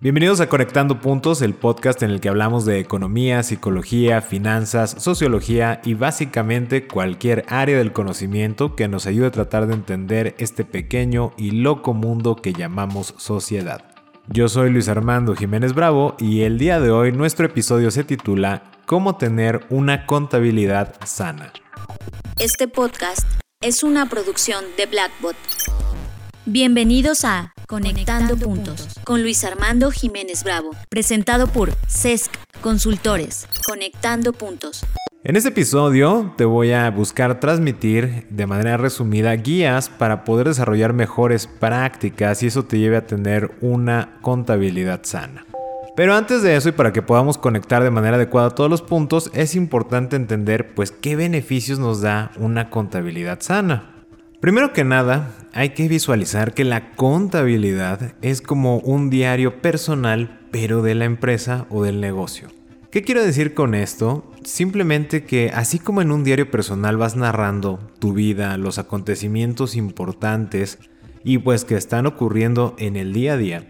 Bienvenidos a Conectando Puntos, el podcast en el que hablamos de economía, psicología, finanzas, sociología y básicamente cualquier área del conocimiento que nos ayude a tratar de entender este pequeño y loco mundo que llamamos sociedad. Yo soy Luis Armando Jiménez Bravo y el día de hoy nuestro episodio se titula Cómo tener una contabilidad sana. Este podcast es una producción de Blackbot. Bienvenidos a Conectando, Puntos con Luis Armando Jiménez Bravo, presentado por CESC Consultores. Conectando Puntos. En este episodio te voy a buscar transmitir de manera resumida guías para poder desarrollar mejores prácticas y eso te lleve a tener una contabilidad sana. Pero antes de eso y para que podamos conectar de manera adecuada todos los puntos, es importante entender pues qué beneficios nos da una contabilidad sana. Primero que nada, hay que visualizar que la contabilidad es como un diario personal, pero de la empresa o del negocio. ¿Qué quiero decir con esto? Simplemente que así como en un diario personal vas narrando tu vida, los acontecimientos importantes y pues que están ocurriendo en el día a día,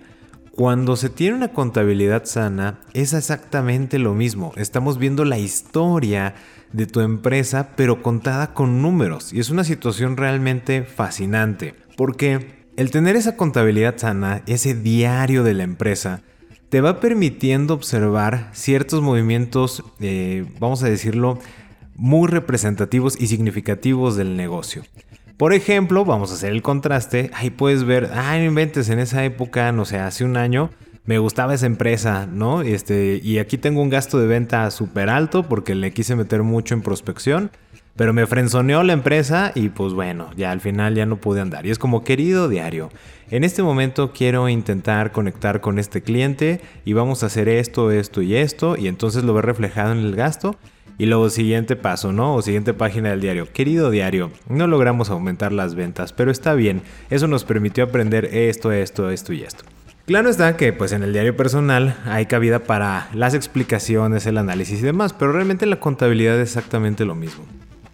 cuando se tiene una contabilidad sana es exactamente lo mismo. Estamos viendo la historia de tu empresa, pero contada con números. Y es una situación realmente fascinante, porque el tener esa contabilidad sana, ese diario de la empresa, te va permitiendo observar ciertos movimientos, eh, vamos a decirlo, muy representativos y significativos del negocio. Por ejemplo, vamos a hacer el contraste, ahí puedes ver, ah, inventes en esa época, no sé, hace un año, me gustaba esa empresa, ¿no? Este, y aquí tengo un gasto de venta súper alto porque le quise meter mucho en prospección, pero me frenzoneó la empresa y pues bueno, ya al final ya no pude andar. Y es como, querido diario, en este momento quiero intentar conectar con este cliente y vamos a hacer esto, esto y esto, y entonces lo ve reflejado en el gasto. Y luego siguiente paso, ¿no? O siguiente página del diario. Querido diario, no logramos aumentar las ventas, pero está bien. Eso nos permitió aprender esto, esto, esto y esto. Claro está que pues en el diario personal hay cabida para las explicaciones, el análisis y demás, pero realmente la contabilidad es exactamente lo mismo.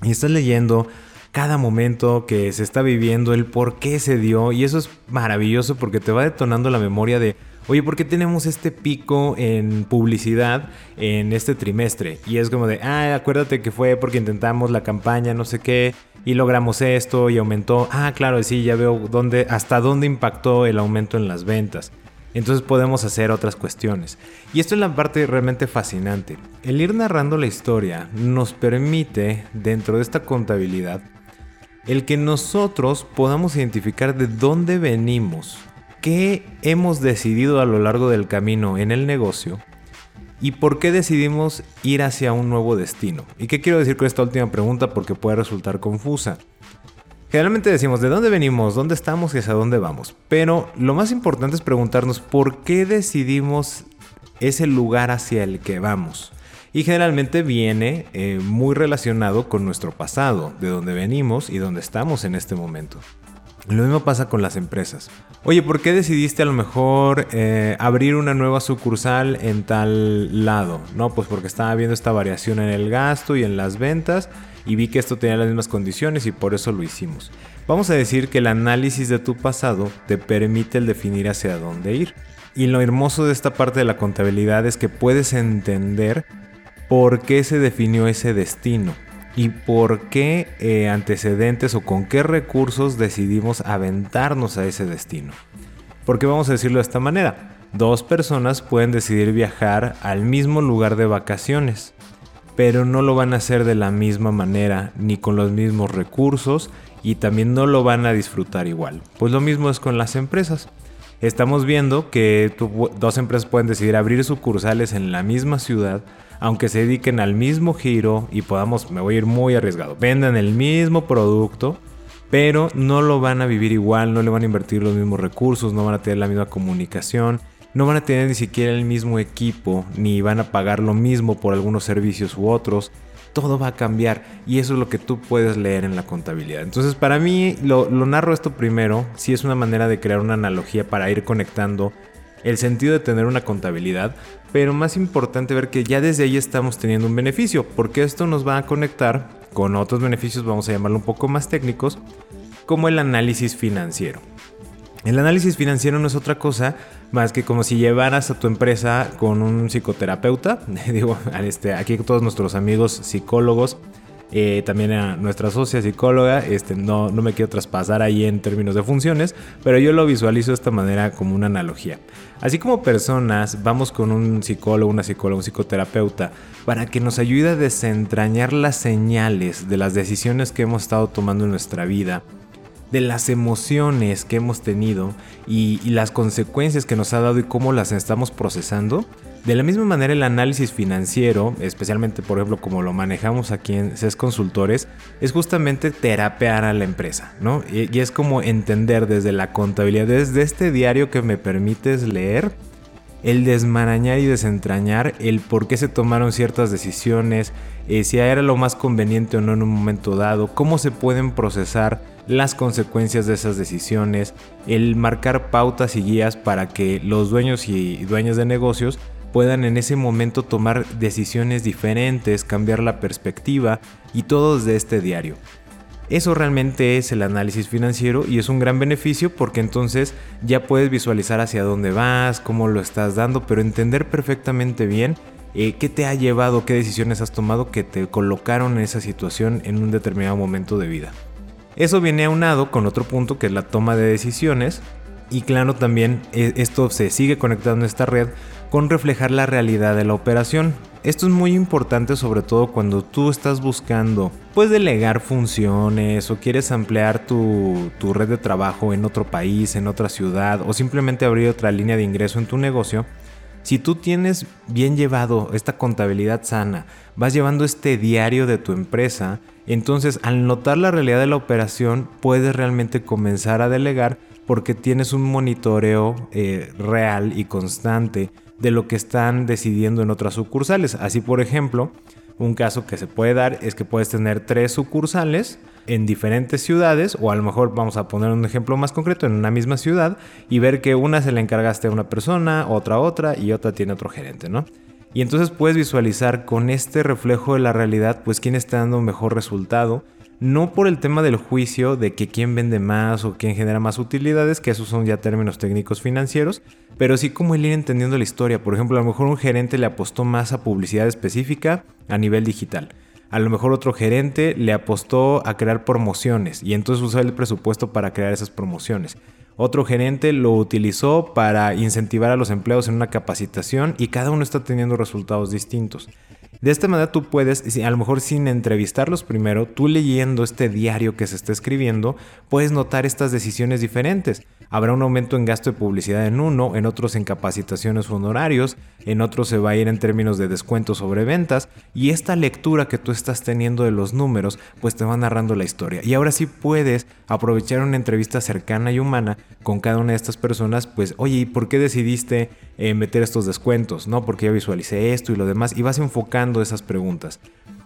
Y estás leyendo cada momento que se está viviendo, el por qué se dio, y eso es maravilloso porque te va detonando la memoria de, oye, ¿por qué tenemos este pico en publicidad en este trimestre? Y es como de, ah, acuérdate que fue porque intentamos la campaña, no sé qué, y logramos esto y aumentó. Ah, claro, sí, ya veo dónde, hasta dónde impactó el aumento en las ventas. Entonces podemos hacer otras cuestiones. Y esto es la parte realmente fascinante. El ir narrando la historia nos permite, dentro de esta contabilidad, el que nosotros podamos identificar de dónde venimos, qué hemos decidido a lo largo del camino en el negocio y por qué decidimos ir hacia un nuevo destino. ¿Y qué quiero decir con esta última pregunta? Porque puede resultar confusa. Generalmente decimos de dónde venimos, dónde estamos y hacia dónde vamos. Pero lo más importante es preguntarnos por qué decidimos ese lugar hacia el que vamos. Y generalmente viene eh, muy relacionado con nuestro pasado, de dónde venimos y dónde estamos en este momento. Lo mismo pasa con las empresas. Oye, ¿por qué decidiste a lo mejor eh, abrir una nueva sucursal en tal lado? No, pues porque estaba viendo esta variación en el gasto y en las ventas y vi que esto tenía las mismas condiciones y por eso lo hicimos. Vamos a decir que el análisis de tu pasado te permite definir hacia dónde ir. Y lo hermoso de esta parte de la contabilidad es que puedes entender por qué se definió ese destino y por qué eh, antecedentes o con qué recursos decidimos aventarnos a ese destino. Porque vamos a decirlo de esta manera, dos personas pueden decidir viajar al mismo lugar de vacaciones pero no lo van a hacer de la misma manera ni con los mismos recursos y también no lo van a disfrutar igual. Pues lo mismo es con las empresas. Estamos viendo que dos empresas pueden decidir abrir sucursales en la misma ciudad, aunque se dediquen al mismo giro y podamos, me voy a ir muy arriesgado, vendan el mismo producto, pero no lo van a vivir igual, no le van a invertir los mismos recursos, no van a tener la misma comunicación no van a tener ni siquiera el mismo equipo, ni van a pagar lo mismo por algunos servicios u otros. Todo va a cambiar y eso es lo que tú puedes leer en la contabilidad. Entonces para mí lo, narro esto primero, si es una manera de crear una analogía para ir conectando el sentido de tener una contabilidad, pero más importante ver que ya desde ahí estamos teniendo un beneficio, porque esto nos va a conectar con otros beneficios, vamos a llamarlo un poco más técnicos, como el análisis financiero. El análisis financiero no es otra cosa más que como si llevaras a tu empresa con un psicoterapeuta. Digo, este, aquí todos nuestros amigos psicólogos eh, también a nuestra socia psicóloga, este, no, no me quiero traspasar ahí en términos de funciones, pero yo lo visualizo de esta manera como una analogía. Así como personas, vamos con un psicólogo, una psicóloga, un psicoterapeuta, para que nos ayude a desentrañar las señales de las decisiones que hemos estado tomando en nuestra vida de las emociones que hemos tenido y, las consecuencias que nos ha dado y cómo las estamos procesando, de la misma manera el análisis financiero, especialmente por ejemplo como lo manejamos aquí en CES Consultores, es justamente terapear a la empresa, ¿no? Y, es como entender desde la contabilidad, desde este diario que me permites leer, el desmarañar y desentrañar el por qué se tomaron ciertas decisiones, eh, si era lo más conveniente o no en un momento dado, cómo se pueden procesar las consecuencias de esas decisiones, el marcar pautas y guías para que los dueños y dueñas de negocios puedan en ese momento tomar decisiones diferentes, cambiar la perspectiva y todo desde este diario. Eso realmente es el análisis financiero y es un gran beneficio porque entonces ya puedes visualizar hacia dónde vas, cómo lo estás dando, pero entender perfectamente bien eh, qué te ha llevado, qué decisiones has tomado que te colocaron en esa situación en un determinado momento de vida. Eso viene aunado con otro punto que es la toma de decisiones y claro también eh, esto se sigue conectando en esta red con reflejar la realidad de la operación. Esto es muy importante sobre todo cuando tú estás buscando pues delegar funciones o quieres ampliar tu, tu red de trabajo en otro país, en otra ciudad o simplemente abrir otra línea de ingreso en tu negocio. Si tú tienes bien llevado esta contabilidad sana, vas llevando este diario de tu empresa, entonces al notar la realidad de la operación puedes realmente comenzar a delegar porque tienes un monitoreo eh, real y constante de lo que están decidiendo en otras sucursales. Así, por ejemplo, un caso que se puede dar es que puedes tener tres sucursales en diferentes ciudades, o a lo mejor vamos a poner un ejemplo más concreto, en una misma ciudad, y ver que una se la encargaste a una persona, otra a otra, y otra tiene otro gerente, ¿no? Y entonces puedes visualizar con este reflejo de la realidad, pues quién está dando mejor resultado no por el tema del juicio de que quién vende más o quién genera más utilidades, que esos son ya términos técnicos financieros, pero sí como el ir entendiendo la historia. Por ejemplo, a lo mejor un gerente le apostó más a publicidad específica a nivel digital. A lo mejor otro gerente le apostó a crear promociones y entonces usó el presupuesto para crear esas promociones. Otro gerente lo utilizó para incentivar a los empleados en una capacitación y cada uno está teniendo resultados distintos. De esta manera tú puedes, a lo mejor sin entrevistarlos primero, tú leyendo este diario que se está escribiendo, puedes notar estas decisiones diferentes. Habrá un aumento en gasto de publicidad en uno, en otros en capacitaciones honorarios, en otros se va a ir en términos de descuentos sobre ventas y esta lectura que tú estás teniendo de los números pues te va narrando la historia. Y ahora sí puedes aprovechar una entrevista cercana y humana con cada una de estas personas, pues oye, ¿y por qué decidiste eh, meter estos descuentos? No, porque ya visualicé esto y lo demás y vas enfocando esas preguntas.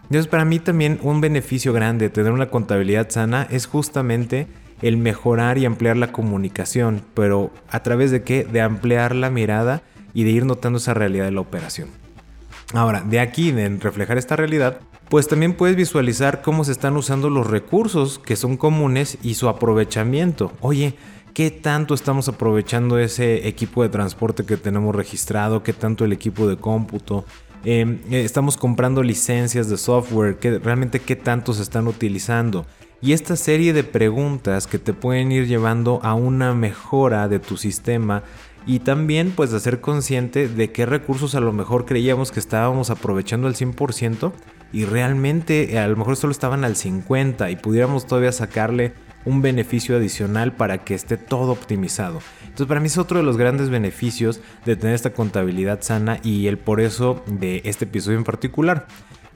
Entonces para mí también un beneficio grande de tener una contabilidad sana es justamente el mejorar y ampliar la comunicación, pero a través de qué? De ampliar la mirada y de ir notando esa realidad de la operación. Ahora, de aquí, en reflejar esta realidad, pues también puedes visualizar cómo se están usando los recursos que son comunes y su aprovechamiento. Oye, ¿qué tanto estamos aprovechando ese equipo de transporte que tenemos registrado? ¿Qué tanto el equipo de cómputo? Em, eh, estamos comprando licencias de software, ¿qué, realmente qué tanto se están utilizando y esta serie de preguntas que te pueden ir llevando a una mejora de tu sistema y también pues de ser consciente de qué recursos a lo mejor creíamos que estábamos aprovechando al 100% y realmente eh, a lo mejor solo estaban al 50 y pudiéramos todavía sacarle un beneficio adicional para que esté todo optimizado. Entonces para mí es otro de los grandes beneficios de tener esta contabilidad sana y el por eso de este episodio en particular.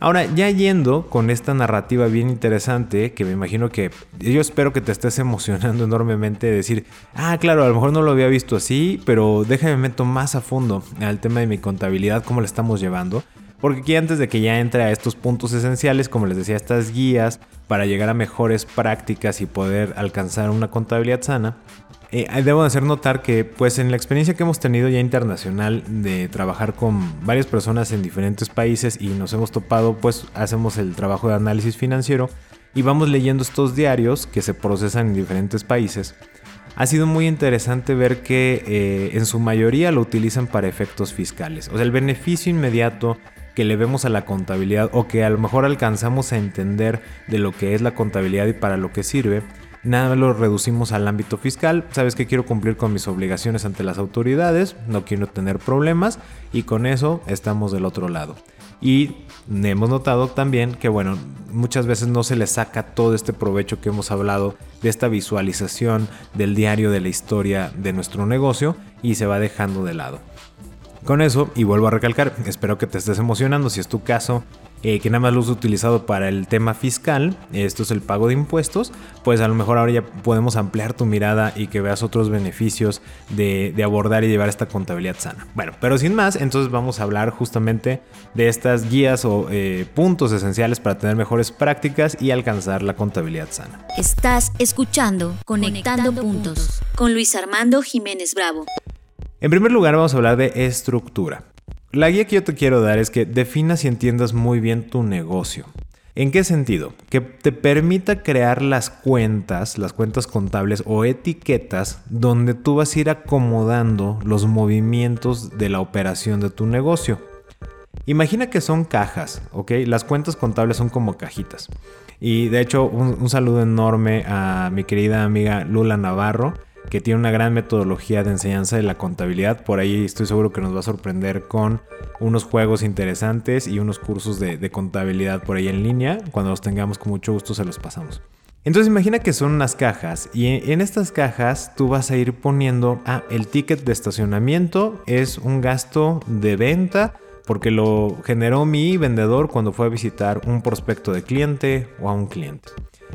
Ahora, ya yendo con esta narrativa bien interesante, que me imagino que yo espero que te estés emocionando enormemente de decir, ah, claro, a lo mejor no lo había visto así, pero déjame meto más a fondo al tema de mi contabilidad, cómo la estamos llevando. Porque aquí antes de que ya entre a estos puntos esenciales, como les decía, estas guías para llegar a mejores prácticas y poder alcanzar una contabilidad sana, eh, debo hacer notar que pues en la experiencia que hemos tenido ya internacional de trabajar con varias personas en diferentes países y nos hemos topado pues hacemos el trabajo de análisis financiero y vamos leyendo estos diarios que se procesan en diferentes países. ha sido muy interesante ver que eh, en su mayoría lo utilizan para efectos fiscales. O sea, el beneficio inmediato que le vemos a la contabilidad o que a lo mejor alcanzamos a entender de lo que es la contabilidad y para lo que sirve, nada lo reducimos al ámbito fiscal. Sabes que quiero cumplir con mis obligaciones ante las autoridades, no quiero tener problemas y con eso estamos del otro lado. Y hemos notado también que, bueno, muchas veces no se le saca todo este provecho que hemos hablado de esta visualización del diario de la historia de nuestro negocio y se va dejando de lado. Con eso, y vuelvo a recalcar, espero que te estés emocionando si es tu caso, eh, que nada más lo has utilizado para el tema fiscal, esto es el pago de impuestos, pues a lo mejor ahora ya podemos ampliar tu mirada y que veas otros beneficios de, abordar y llevar esta contabilidad sana. Bueno, pero sin más, entonces vamos a hablar justamente de estas guías o eh, puntos esenciales para tener mejores prácticas y alcanzar la contabilidad sana. Estás escuchando Conectando, puntos con Luis Armando Jiménez Bravo. En primer lugar vamos a hablar de estructura. La guía que yo te quiero dar es que definas y entiendas muy bien tu negocio. ¿En qué sentido? Que te permita crear las cuentas, las cuentas contables o etiquetas donde tú vas a ir acomodando los movimientos de la operación de tu negocio. Imagina que son cajas, ¿ok? Las cuentas contables son como cajitas. Y de hecho, un, un saludo enorme a mi querida amiga Lula Navarro que tiene una gran metodología de enseñanza de la contabilidad. Por ahí estoy seguro que nos va a sorprender con unos juegos interesantes y unos cursos de, contabilidad por ahí en línea. Cuando los tengamos con mucho gusto se los pasamos. Entonces imagina que son unas cajas y en estas cajas tú vas a ir poniendo, ah, el ticket de estacionamiento es un gasto de venta porque lo generó mi vendedor cuando fue a visitar un prospecto de cliente o a un cliente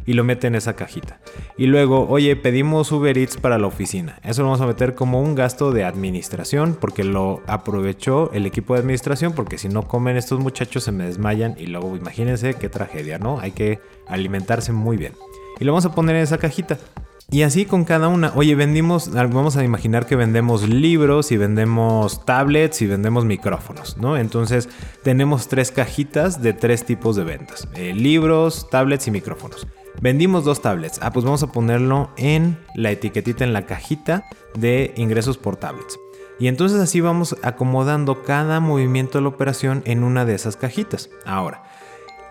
y lo mete en esa cajita. Y luego, oye, pedimos Uber Eats para la oficina. Eso lo vamos a meter como un gasto de administración porque lo aprovechó el equipo de administración porque si no comen estos muchachos se me desmayan y luego imagínense qué tragedia, ¿no? Hay que alimentarse muy bien. Y lo vamos a poner en esa cajita. Y así con cada una. Oye, vendimos, vamos a imaginar que vendemos libros y vendemos tablets y vendemos micrófonos, ¿no? Entonces tenemos tres cajitas de tres tipos de ventas. Eh, libros, tablets y micrófonos. Vendimos dos tablets. Ah, pues vamos a ponerlo en la etiquetita, en la cajita de ingresos por tablets. Y entonces así vamos acomodando cada movimiento de la operación en una de esas cajitas. Ahora,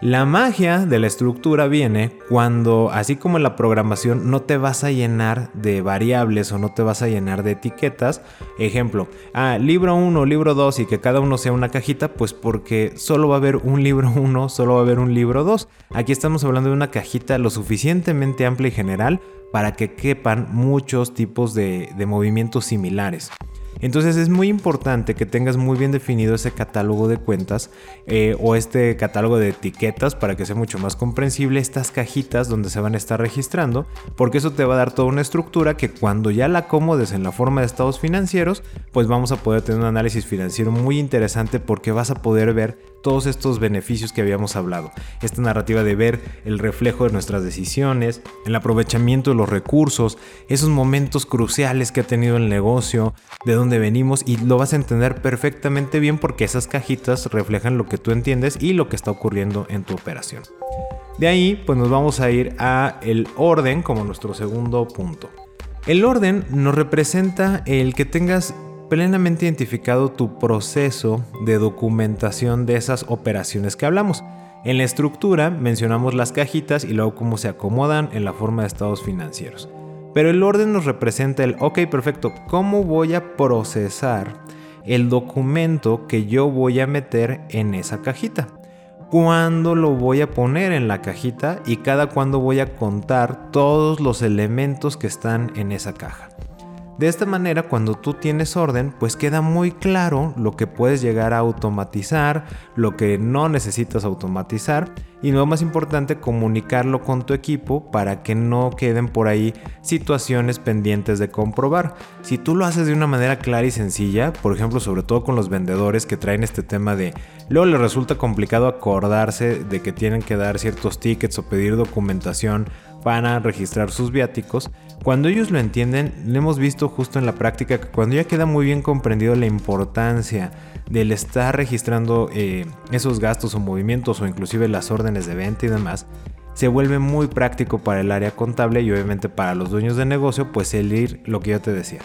la magia de la estructura viene cuando, así como en la programación, no te vas a llenar de variables o no te vas a llenar de etiquetas. Ejemplo, ah, libro 1, libro 2 y que cada uno sea una cajita, pues porque solo va a haber un libro 1, solo va a haber un libro 2. Aquí estamos hablando de una cajita lo suficientemente amplia y general para que quepan muchos tipos de, de movimientos similares. Entonces es muy importante que tengas muy bien definido ese catálogo de cuentas eh, o este catálogo de etiquetas para que sea mucho más comprensible estas cajitas donde se van a estar registrando, porque eso te va a dar toda una estructura que cuando ya la acomodes en la forma de estados financieros, pues vamos a poder tener un análisis financiero muy interesante porque vas a poder ver todos estos beneficios que habíamos hablado. Esta narrativa de ver el reflejo de nuestras decisiones, el aprovechamiento de los recursos, esos momentos cruciales que ha tenido el negocio, de dónde venimos y lo vas a entender perfectamente bien porque esas cajitas reflejan lo que tú entiendes y lo que está ocurriendo en tu operación. De ahí pues nos vamos a ir a el orden como nuestro segundo punto. El orden nos representa el que tengas plenamente identificado tu proceso de documentación de esas operaciones que hablamos. En la estructura mencionamos las cajitas y luego cómo se acomodan en la forma de estados financieros. Pero el orden nos representa el, ok, perfecto, ¿cómo voy a procesar el documento que yo voy a meter en esa cajita? ¿Cuándo lo voy a poner en la cajita? Y cada cuándo voy a contar todos los elementos que están en esa caja. De esta manera, cuando tú tienes orden, pues queda muy claro lo que puedes llegar a automatizar, lo que no necesitas automatizar y lo más importante, comunicarlo con tu equipo para que no queden por ahí situaciones pendientes de comprobar. Si tú lo haces de una manera clara y sencilla, por ejemplo, sobre todo con los vendedores que traen este tema de luego les resulta complicado acordarse de que tienen que dar ciertos tickets o pedir documentación para registrar sus viáticos, cuando ellos lo entienden, lo hemos visto justo en la práctica que cuando ya queda muy bien comprendido la importancia del estar registrando eh, esos gastos o movimientos o inclusive las órdenes de venta y demás, se vuelve muy práctico para el área contable y obviamente para los dueños de negocio, pues el ir, lo que yo te decía,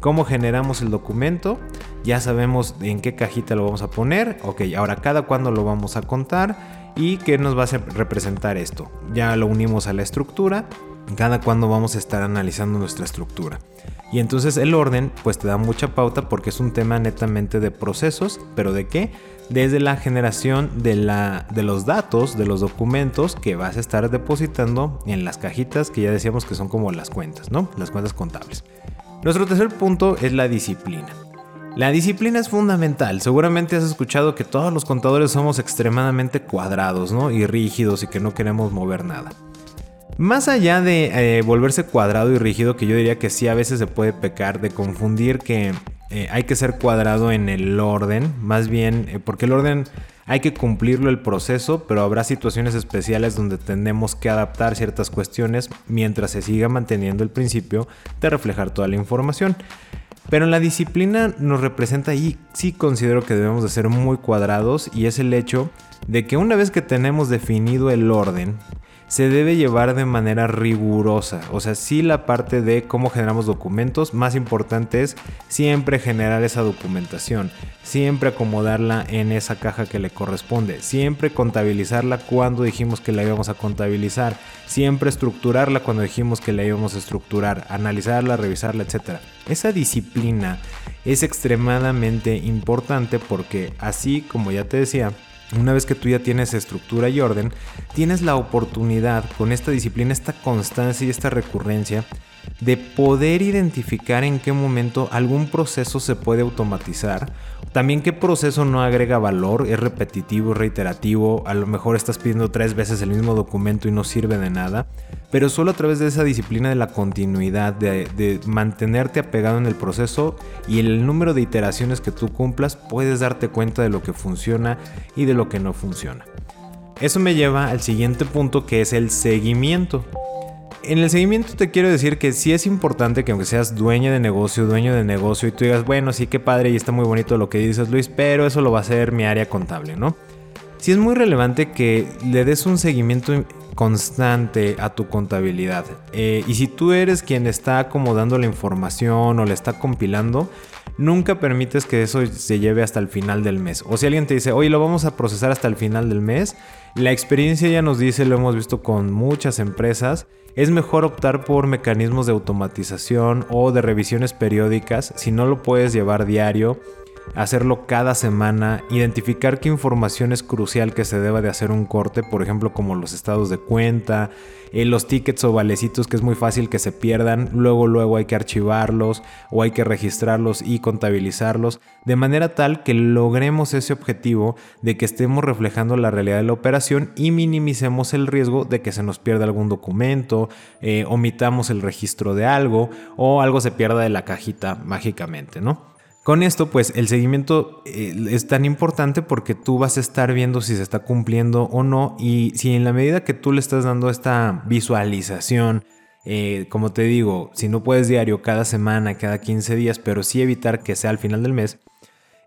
cómo generamos el documento, ya sabemos en qué cajita lo vamos a poner, ok, ahora cada cuándo lo vamos a contar y qué nos va a representar esto. Ya lo unimos a la estructura, cada cuándo vamos a estar analizando nuestra estructura. Y entonces el orden pues te da mucha pauta porque es un tema netamente de procesos, pero ¿de qué? Desde la generación de, la, de los datos, de los documentos que vas a estar depositando en las cajitas que ya decíamos que son como las cuentas, ¿no? Las cuentas contables. Nuestro tercer punto es la disciplina. La disciplina es fundamental. Seguramente has escuchado que todos los contadores somos extremadamente cuadrados, ¿no? Y rígidos y que no queremos mover nada. Más allá de eh, volverse cuadrado y rígido, que yo diría que sí a veces se puede pecar de confundir que eh, hay que ser cuadrado en el orden, más bien eh, porque el orden hay que cumplirlo el proceso, pero habrá situaciones especiales donde tenemos que adaptar ciertas cuestiones mientras se siga manteniendo el principio de reflejar toda la información. Pero la disciplina nos representa y sí considero que debemos de ser muy cuadrados y es el hecho de que una vez que tenemos definido el orden, se debe llevar de manera rigurosa. O sea, sí la parte de cómo generamos documentos, más importante es siempre generar esa documentación, siempre acomodarla en esa caja que le corresponde, siempre contabilizarla cuando dijimos que la íbamos a contabilizar, siempre estructurarla cuando dijimos que la íbamos a estructurar, analizarla, revisarla, etc. Esa disciplina es extremadamente importante porque así como ya te decía, una vez que tú ya tienes estructura y orden, tienes la oportunidad con esta disciplina, esta constancia y esta recurrencia de poder identificar en qué momento algún proceso se puede automatizar. También qué proceso no agrega valor, es repetitivo, reiterativo, a lo mejor estás pidiendo tres veces el mismo documento y no sirve de nada, pero solo a través de esa disciplina de la continuidad, de, mantenerte apegado en el proceso y el número de iteraciones que tú cumplas, puedes darte cuenta de lo que funciona y de lo que no funciona. Eso me lleva al siguiente punto que es el seguimiento. En el seguimiento te quiero decir que sí es importante que aunque seas dueño de negocio, dueño de negocio y tú digas, bueno, sí que padre y está muy bonito lo que dices Luis, pero eso lo va a hacer mi área contable, ¿no? Sí es muy relevante que le des un seguimiento constante a tu contabilidad. Eh, y si tú eres quien está acomodando la información o le está compilando, nunca permites que eso se lleve hasta el final del mes. O si alguien te dice, oye, lo vamos a procesar hasta el final del mes, la experiencia ya nos dice, lo hemos visto con muchas empresas, es mejor optar por mecanismos de automatización o de revisiones periódicas si no lo puedes llevar diario hacerlo cada semana, identificar qué información es crucial que se deba de hacer un corte, por ejemplo como los estados de cuenta, eh, los tickets o valecitos que es muy fácil que se pierdan, luego luego hay que archivarlos o hay que registrarlos y contabilizarlos, de manera tal que logremos ese objetivo de que estemos reflejando la realidad de la operación y minimicemos el riesgo de que se nos pierda algún documento, eh, omitamos el registro de algo o algo se pierda de la cajita mágicamente, ¿no? Con esto, pues el seguimiento eh, es tan importante porque tú vas a estar viendo si se está cumpliendo o no y si en la medida que tú le estás dando esta visualización, eh, como te digo, si no puedes diario cada semana, cada 15 días, pero sí evitar que sea al final del mes,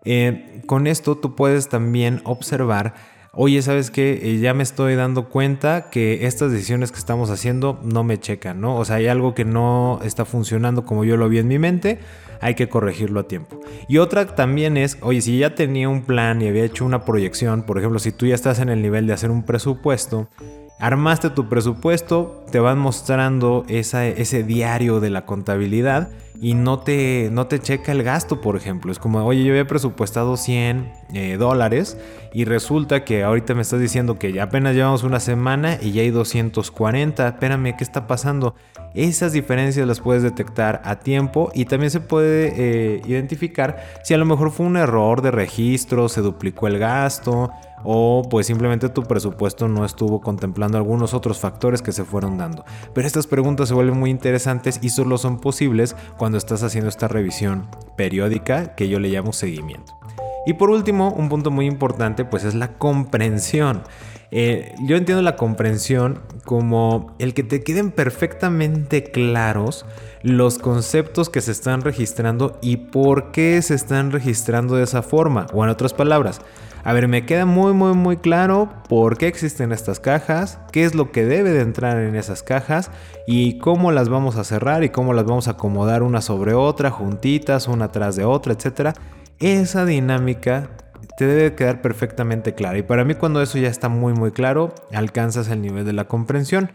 eh, con esto tú puedes también observar oye, ¿sabes qué? ya me estoy dando cuenta que estas decisiones que estamos haciendo no me checan, ¿no? O sea, hay algo que no está funcionando como yo lo vi en mi mente hay que corregirlo a tiempo. Y otra también es, oye, si ya tenía un plan y había hecho una proyección, por ejemplo, si tú ya estás en el nivel de hacer un presupuesto, armaste tu presupuesto, te van mostrando ese diario de la contabilidad y no te, no te checa el gasto, por ejemplo. Es como, oye, yo había presupuestado 100 eh, dólares y resulta que ahorita me estás diciendo que ya apenas llevamos una semana y ya hay 240. Espérame, ¿qué está pasando? Esas diferencias las puedes detectar a tiempo y también se puede eh, identificar si a lo mejor fue un error de registro, se duplicó el gasto o pues simplemente tu presupuesto no estuvo contemplando algunos otros factores que se fueron dando. Pero estas preguntas se vuelven muy interesantes y solo son posibles cuando estás haciendo esta revisión periódica que yo le llamo seguimiento. Y por último, un punto muy importante pues es la comprensión. Eh, yo entiendo la comprensión como el que te queden perfectamente claros los conceptos que se están registrando y por qué se están registrando de esa forma. O en otras palabras, A ver, me queda muy muy muy claro por qué existen estas cajas, qué es lo que debe de entrar en esas cajas y cómo las vamos a cerrar y cómo las vamos a acomodar una sobre otra, juntitas, una atrás de otra, etc. Esa dinámica te debe quedar perfectamente clara y para mí cuando eso ya está muy muy claro, alcanzas el nivel de la comprensión.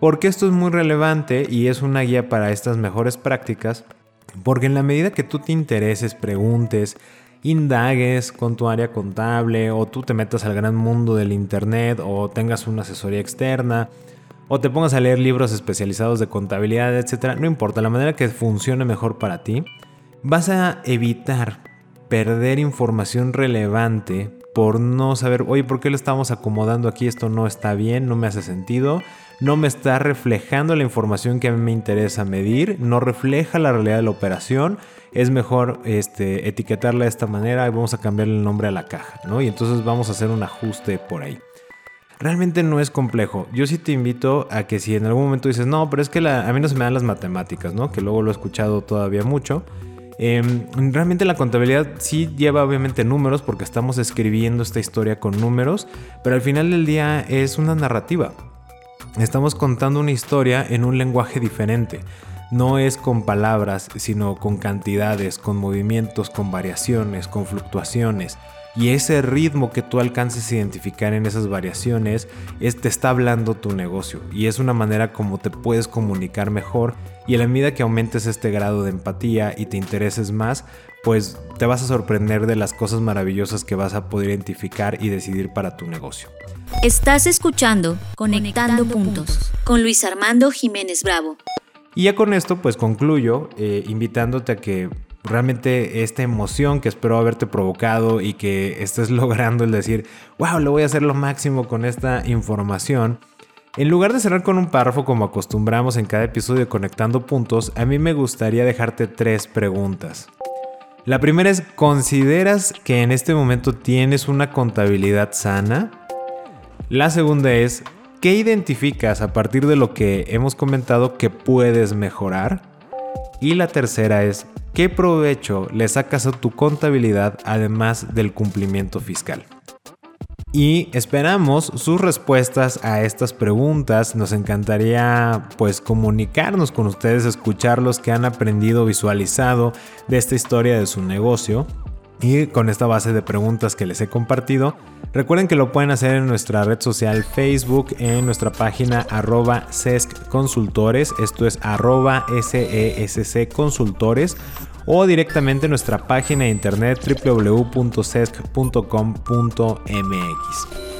Porque esto es muy relevante y es una guía para estas mejores prácticas, porque en la medida que tú te intereses, preguntes, indagues con tu área contable o tú te metas al gran mundo del Internet o tengas una asesoría externa o te pongas a leer libros especializados de contabilidad, etc. No importa, la manera que funcione mejor para ti, vas a evitar perder información relevante por no saber, oye, ¿por qué lo estamos acomodando aquí? Esto no está bien, no me hace sentido, no me está reflejando la información que a mí me interesa medir, no refleja la realidad de la operación, es mejor este, etiquetarla de esta manera y vamos a cambiarle el nombre a la caja, ¿no? Y entonces vamos a hacer un ajuste por ahí. Realmente no es complejo. Yo sí te invito a que si en algún momento dices, no, pero es que a mí no se me dan las matemáticas, ¿no? Que luego lo he escuchado todavía mucho. Em, realmente la contabilidad sí lleva obviamente números porque estamos escribiendo esta historia con números, pero al final del día es una narrativa. Estamos contando una historia en un lenguaje diferente no es con palabras, sino con cantidades, con movimientos, con variaciones, con fluctuaciones. Y ese ritmo que tú alcances a identificar en esas variaciones es, te está hablando tu negocio y es una manera como te puedes comunicar mejor y a la medida que aumentes este grado de empatía y te intereses más, pues te vas a sorprender de las cosas maravillosas que vas a poder identificar y decidir para tu negocio. Estás escuchando Conectando, Puntos con Luis Armando Jiménez Bravo. Y ya con esto pues concluyo eh, invitándote a que realmente esta emoción que espero haberte provocado y que estés logrando el decir, wow, lo voy a hacer lo máximo con esta información. En lugar de cerrar con un párrafo como acostumbramos en cada episodio de Conectando Puntos, a mí me gustaría dejarte tres preguntas. La primera es, ¿consideras que en este momento tienes una contabilidad sana? La segunda es, ¿Qué identificas a partir de lo que hemos comentado que puedes mejorar? Y la tercera es, ¿qué provecho le sacas a tu contabilidad además del cumplimiento fiscal? Y esperamos sus respuestas a estas preguntas. Nos encantaría pues comunicarnos con ustedes, escuchar los que han aprendido, visualizado de esta historia de su negocio. Y con esta base de preguntas que les he compartido, recuerden que lo pueden hacer en nuestra red social Facebook, en nuestra página arroba esto es arroba SESC Consultores, o directamente en nuestra página de internet www.sesc.com.mx.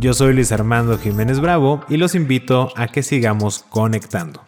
Yo soy Luis Armando Jiménez Bravo y los invito a que sigamos conectando.